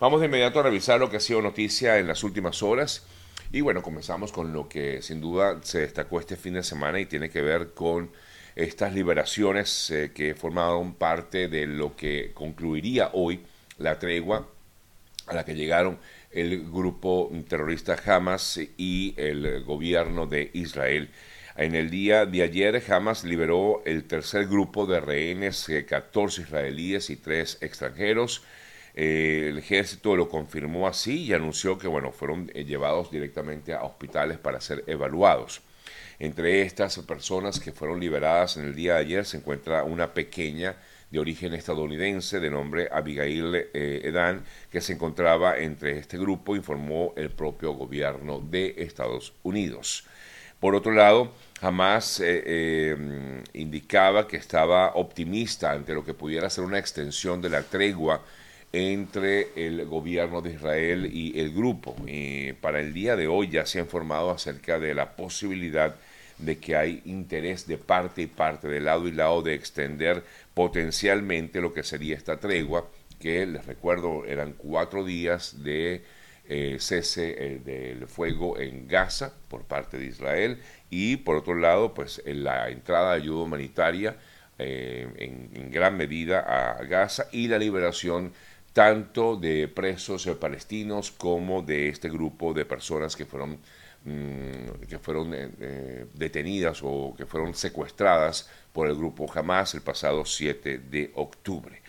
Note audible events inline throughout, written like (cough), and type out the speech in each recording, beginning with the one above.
Vamos de inmediato a revisar lo que ha sido noticia en las últimas horas. Y bueno, comenzamos con lo que sin duda se destacó este fin de semana y tiene que ver con estas liberaciones eh, que formaron parte de lo que concluiría hoy la tregua a la que llegaron el grupo terrorista Hamas y el gobierno de Israel. En el día de ayer, Hamas liberó el tercer grupo de rehenes, 14 eh, israelíes y 3 extranjeros. Eh, el ejército lo confirmó así y anunció que bueno, fueron eh, llevados directamente a hospitales para ser evaluados. Entre estas personas que fueron liberadas en el día de ayer se encuentra una pequeña de origen estadounidense de nombre Abigail Edan, que se encontraba entre este grupo, informó el propio gobierno de Estados Unidos. Por otro lado, jamás eh, eh, indicaba que estaba optimista ante lo que pudiera ser una extensión de la tregua entre el gobierno de Israel y el grupo. Y para el día de hoy ya se ha informado acerca de la posibilidad de que hay interés de parte y parte, de lado y lado, de extender potencialmente lo que sería esta tregua, que les recuerdo eran cuatro días de eh, cese eh, del fuego en Gaza por parte de Israel y por otro lado pues la entrada de ayuda humanitaria eh, en, gran medida a Gaza y la liberación tanto de presos palestinos como de este grupo de personas que fueron mm, que fueron detenidas o que fueron secuestradas por el grupo Hamas el pasado 7 de octubre.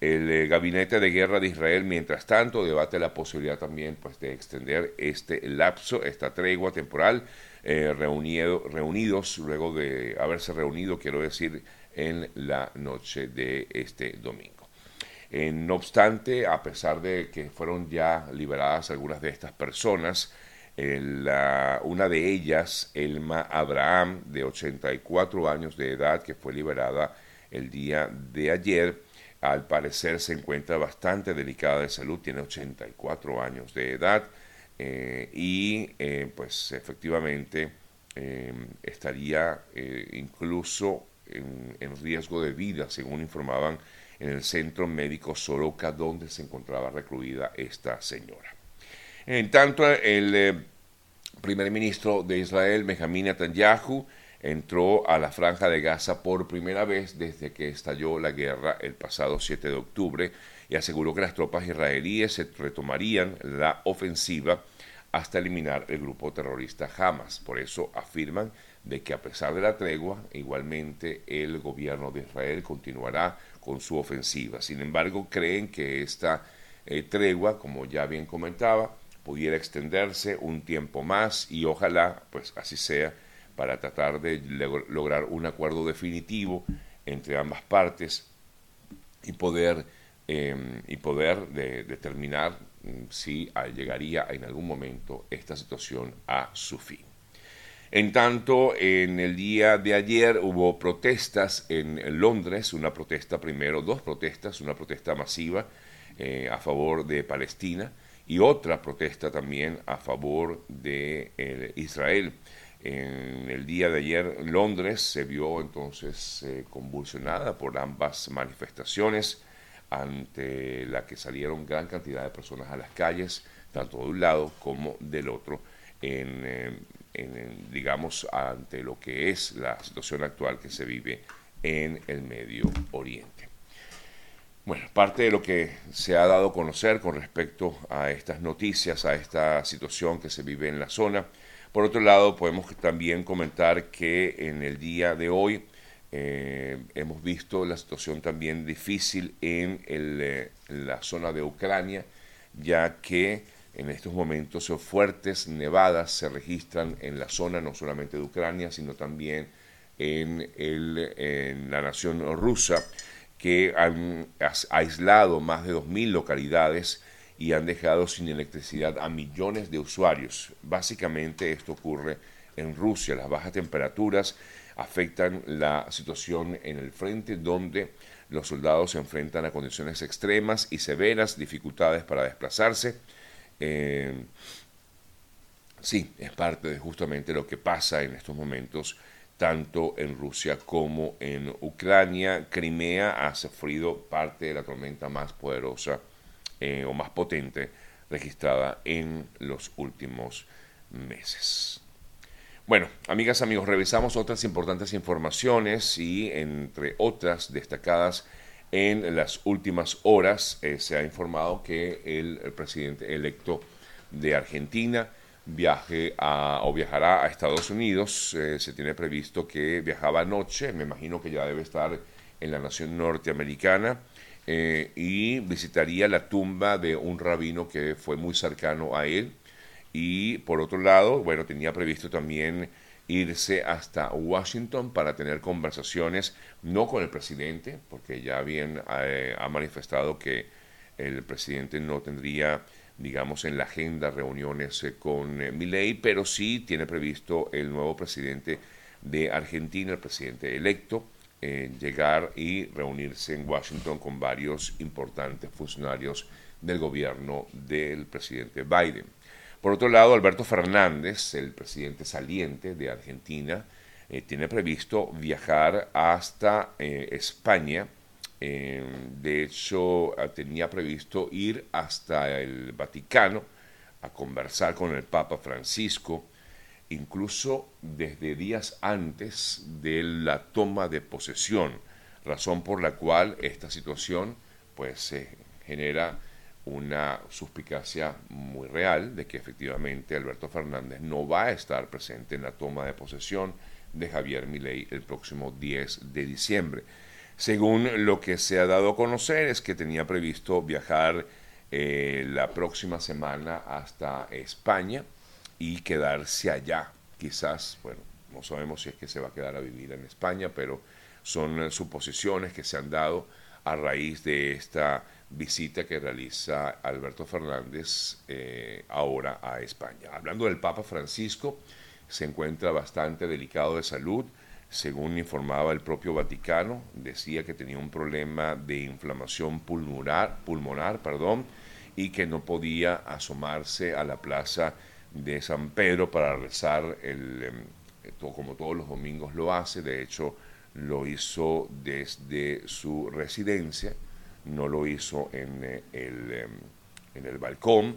El eh, Gabinete de Guerra de Israel, mientras tanto, debate la posibilidad también pues, de extender este lapso, esta tregua temporal, eh, reunidos luego de haberse reunido, quiero decir, en la noche de este domingo. Eh, no obstante, a pesar de que fueron ya liberadas algunas de estas personas, una de ellas, Elma Abraham, de 84 años de edad, que fue liberada el día de ayer, al parecer se encuentra bastante delicada de salud, tiene 84 años de edad eh, y eh, pues efectivamente eh, estaría incluso en, en, riesgo de vida, según informaban en el centro médico Soroka, donde se encontraba recluida esta señora. En tanto, el primer ministro de Israel, Benjamin Netanyahu, entró a la franja de Gaza por primera vez desde que estalló la guerra el pasado 7 de octubre y aseguró que las tropas israelíes retomarían la ofensiva hasta eliminar el grupo terrorista Hamas. Por eso afirman de que a pesar de la tregua, igualmente el gobierno de Israel continuará con su ofensiva. Sin embargo, creen que esta eh, tregua, como ya bien comentaba, pudiera extenderse un tiempo más y ojalá, pues así sea, para tratar de lograr un acuerdo definitivo entre ambas partes y poder, em, y poder determinar mm, si llegaría en algún momento esta situación a su fin. En tanto, en el día de ayer hubo protestas en Londres, una protesta primero, dos protestas, una protesta masiva eh, a favor de Palestina y otra protesta también a favor de eh, Israel. En el día de ayer Londres se vio entonces eh, convulsionada por ambas manifestaciones ante la que salieron gran cantidad de personas a las calles, tanto de un lado como del otro, en, eh, digamos, ante lo que es la situación actual que se vive en el Medio Oriente. Bueno, parte de lo que se ha dado a conocer con respecto a estas noticias, a esta situación que se vive en la zona, por otro lado, podemos también comentar que en el día de hoy eh, hemos visto la situación también difícil en, eh, la zona de Ucrania, ya que en estos momentos fuertes nevadas se registran en la zona no solamente de Ucrania, sino también en, la nación rusa, que han aislado más de 2.000 localidades y han dejado sin electricidad a millones de usuarios. Básicamente esto ocurre en Rusia. Las bajas temperaturas afectan la situación en el frente donde los soldados se enfrentan a condiciones extremas y severas, dificultades para desplazarse. Eh, sí, es parte de justamente lo que pasa en estos momentos tanto en Rusia como en Ucrania. Crimea ha sufrido parte de la tormenta más poderosa eh, o más potente registrada en los últimos meses. Bueno, amigas, amigos, revisamos otras importantes informaciones y entre otras destacadas en las últimas horas eh, se ha informado que el, presidente electo de Argentina viaje a, o viajará a Estados Unidos. Eh, se tiene previsto que viajaba anoche, me imagino que ya debe estar en la nación norteamericana, eh, y visitaría la tumba de un rabino que fue muy cercano a él. Y por otro lado, bueno, tenía previsto también irse hasta Washington para tener conversaciones, no con el presidente, porque ya bien eh, ha manifestado que el presidente no tendría, digamos, en la agenda reuniones eh, con eh, Milei, pero sí tiene previsto el nuevo presidente de Argentina, el presidente electo, llegar y reunirse en Washington con varios importantes funcionarios del gobierno del presidente Biden. Por otro lado, Alberto Fernández, el presidente saliente de Argentina, eh, tiene previsto viajar hasta eh, España. Eh, de hecho, tenía previsto ir hasta el Vaticano a conversar con el Papa Francisco, incluso desde días antes de la toma de posesión, razón por la cual esta situación pues genera una suspicacia muy real de que efectivamente Alberto Fernández no va a estar presente en la toma de posesión de Javier Milei el próximo 10 de diciembre. Según lo que se ha dado a conocer es que tenía previsto viajar eh, la próxima semana hasta España y quedarse allá. Quizás, bueno, no sabemos si es que se va a quedar a vivir en España, pero son suposiciones que se han dado a raíz de esta visita que realiza Alberto Fernández eh, ahora a España. Hablando del Papa Francisco, se encuentra bastante delicado de salud. Según informaba el propio Vaticano, decía que tenía un problema de inflamación pulmonar, pulmonar perdón, y que no podía asomarse a la plaza de San Pedro para rezar, el, em, como todos los domingos lo hace. De hecho, lo hizo desde su residencia no lo hizo en eh, el, em, en el balcón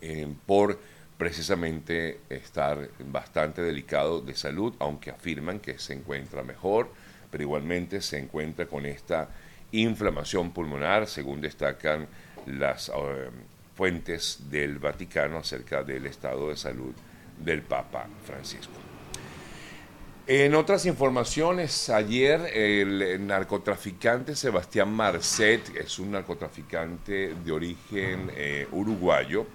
em, por precisamente estar bastante delicado de salud, aunque afirman que se encuentra mejor, pero igualmente se encuentra con esta inflamación pulmonar, según destacan las em, fuentes del Vaticano acerca del estado de salud del Papa Francisco. En otras informaciones, ayer el narcotraficante Sebastián Marcet, es un narcotraficante de origen eh, uruguayo,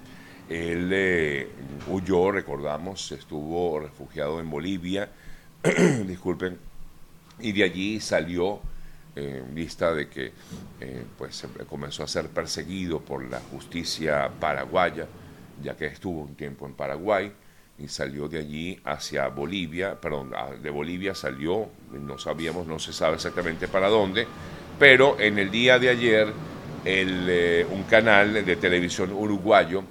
él eh, huyó, recordamos, estuvo refugiado en Bolivia, (clears throat) disculpen, y de allí salió en vista de que eh, pues comenzó a ser perseguido por la justicia paraguaya, ya que estuvo un tiempo en Paraguay y salió de allí hacia Bolivia, perdón, de Bolivia salió, no sabíamos, no se sabe exactamente para dónde, pero en el día de ayer eh, un canal de televisión uruguayo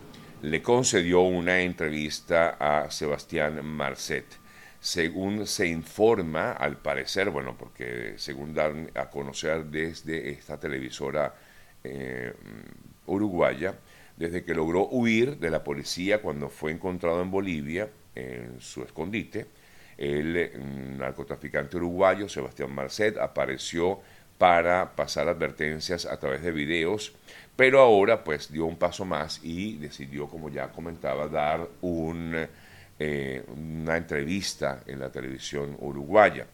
le concedió una entrevista a Sebastián Marcet. Según se informa, al parecer, bueno, porque según dan a conocer desde esta televisora eh, uruguaya, desde que logró huir de la policía cuando fue encontrado en Bolivia, en su escondite. El mm, narcotraficante uruguayo Sebastián Marcet apareció para pasar advertencias a través de videos, pero ahora pues dio un paso más y decidió, como ya comentaba, dar un, eh, una entrevista en la televisión uruguaya.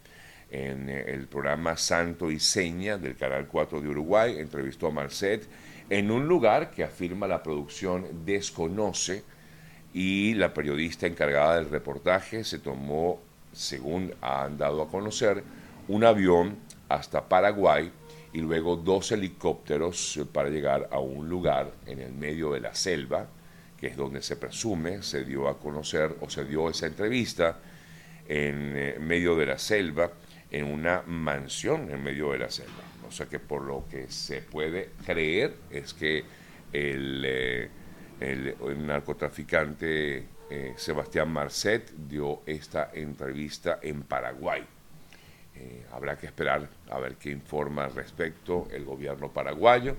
En el programa Santo y Seña del Canal 4 de Uruguay entrevistó a Marcet en un lugar que afirma la producción desconoce y la periodista encargada del reportaje se tomó, según han dado a conocer, un avión hasta Paraguay y luego dos helicópteros para llegar a un lugar en el medio de la selva, que es donde se presume se dio a conocer o se dio esa entrevista en eh, medio de la selva, en una mansión en medio de la selva. O sea que por lo que se puede creer es que el, eh, narcotraficante eh, Sebastián Marcet dio esta entrevista en Paraguay. Eh, habrá que esperar a ver qué informa al respecto el gobierno paraguayo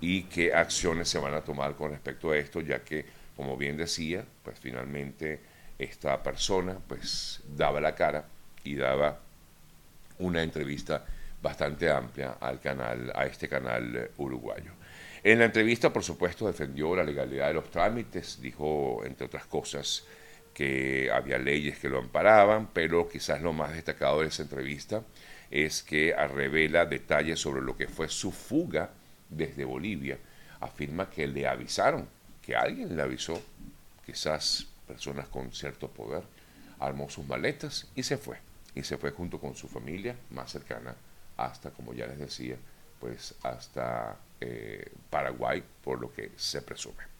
y qué acciones se van a tomar con respecto a esto, ya que, como bien decía, pues finalmente esta persona pues daba la cara y daba una entrevista bastante amplia al canal, a este canal uruguayo. En la entrevista, por supuesto, defendió la legalidad de los trámites, dijo, entre otras cosas, que había leyes que lo amparaban, pero quizás lo más destacado de esa entrevista es que revela detalles sobre lo que fue su fuga desde Bolivia. Afirma que le avisaron, que alguien le avisó, quizás personas con cierto poder, armó sus maletas y se fue. Y se fue junto con su familia más cercana hasta, como ya les decía, pues hasta eh, Paraguay, por lo que se presume.